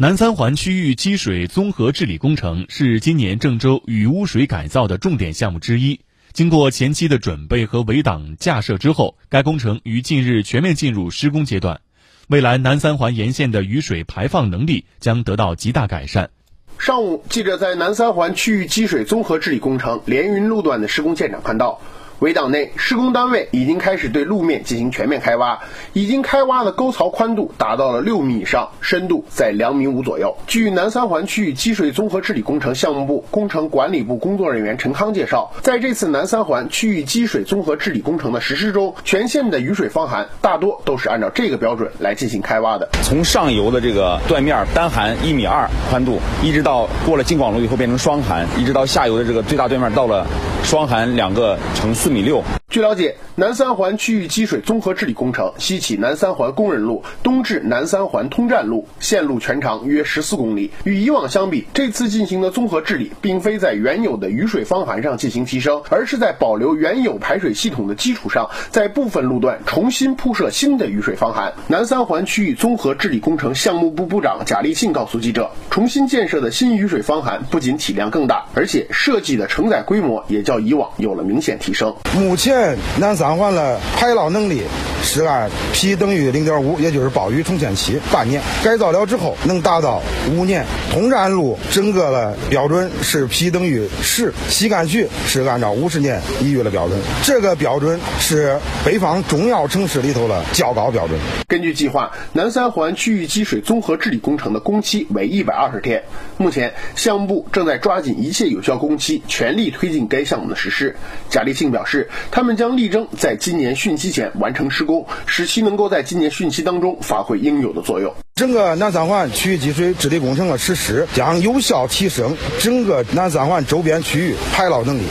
南三环区域积水综合治理工程是今年郑州雨污水改造的重点项目之一。经过前期的准备和围挡架设之后，该工程于近日全面进入施工阶段。未来南三环沿线的雨水排放能力将得到极大改善。上午，记者在南三环区域积水综合治理工程连云路段的施工现场看到。围挡内，施工单位已经开始对路面进行全面开挖，已经开挖的沟槽宽度达到了六米以上，深度在两米五左右。据南三环区域积水综合治理工程项目部工程管理部工作人员陈康介绍，在这次南三环区域积水综合治理工程的实施中，全线的雨水方涵大多都是按照这个标准来进行开挖的。从上游的这个断面单涵一米二宽度，一直到过了京广路以后变成双涵，一直到下游的这个最大断面到了双涵两个乘四。一米六。据了解，南三环区域积水综合治理工程西起南三环工人路，东至南三环通站路，线路全长约十四公里。与以往相比，这次进行的综合治理，并非在原有的雨水方涵上进行提升，而是在保留原有排水系统的基础上，在部分路段重新铺设新的雨水方涵。南三环区域综合治理工程项目部部长贾立信告诉记者，重新建设的新雨水方涵不仅体量更大，而且设计的承载规模也较以往有了明显提升。目前。南三转换了排涝能力是按 P 等于零点五，也就是暴雨重现期半年改造了之后能达到五年。通站路整个的标准是 P 等于十，西干渠是按照五十年一遇的标准。这个标准是北方重要城市里头的较高标准。根据计划，南三环区域积水综合治理工程的工期为一百二十天。目前，项目部正在抓紧一切有效工期，全力推进该项目的实施。贾立庆表示，他们将力争在今年汛期前完成施工，使其能够在今年汛期当中发挥应有的作用。整个南三环区域积水治理工程的实施，将有效提升整个南三环周边区域排涝能力。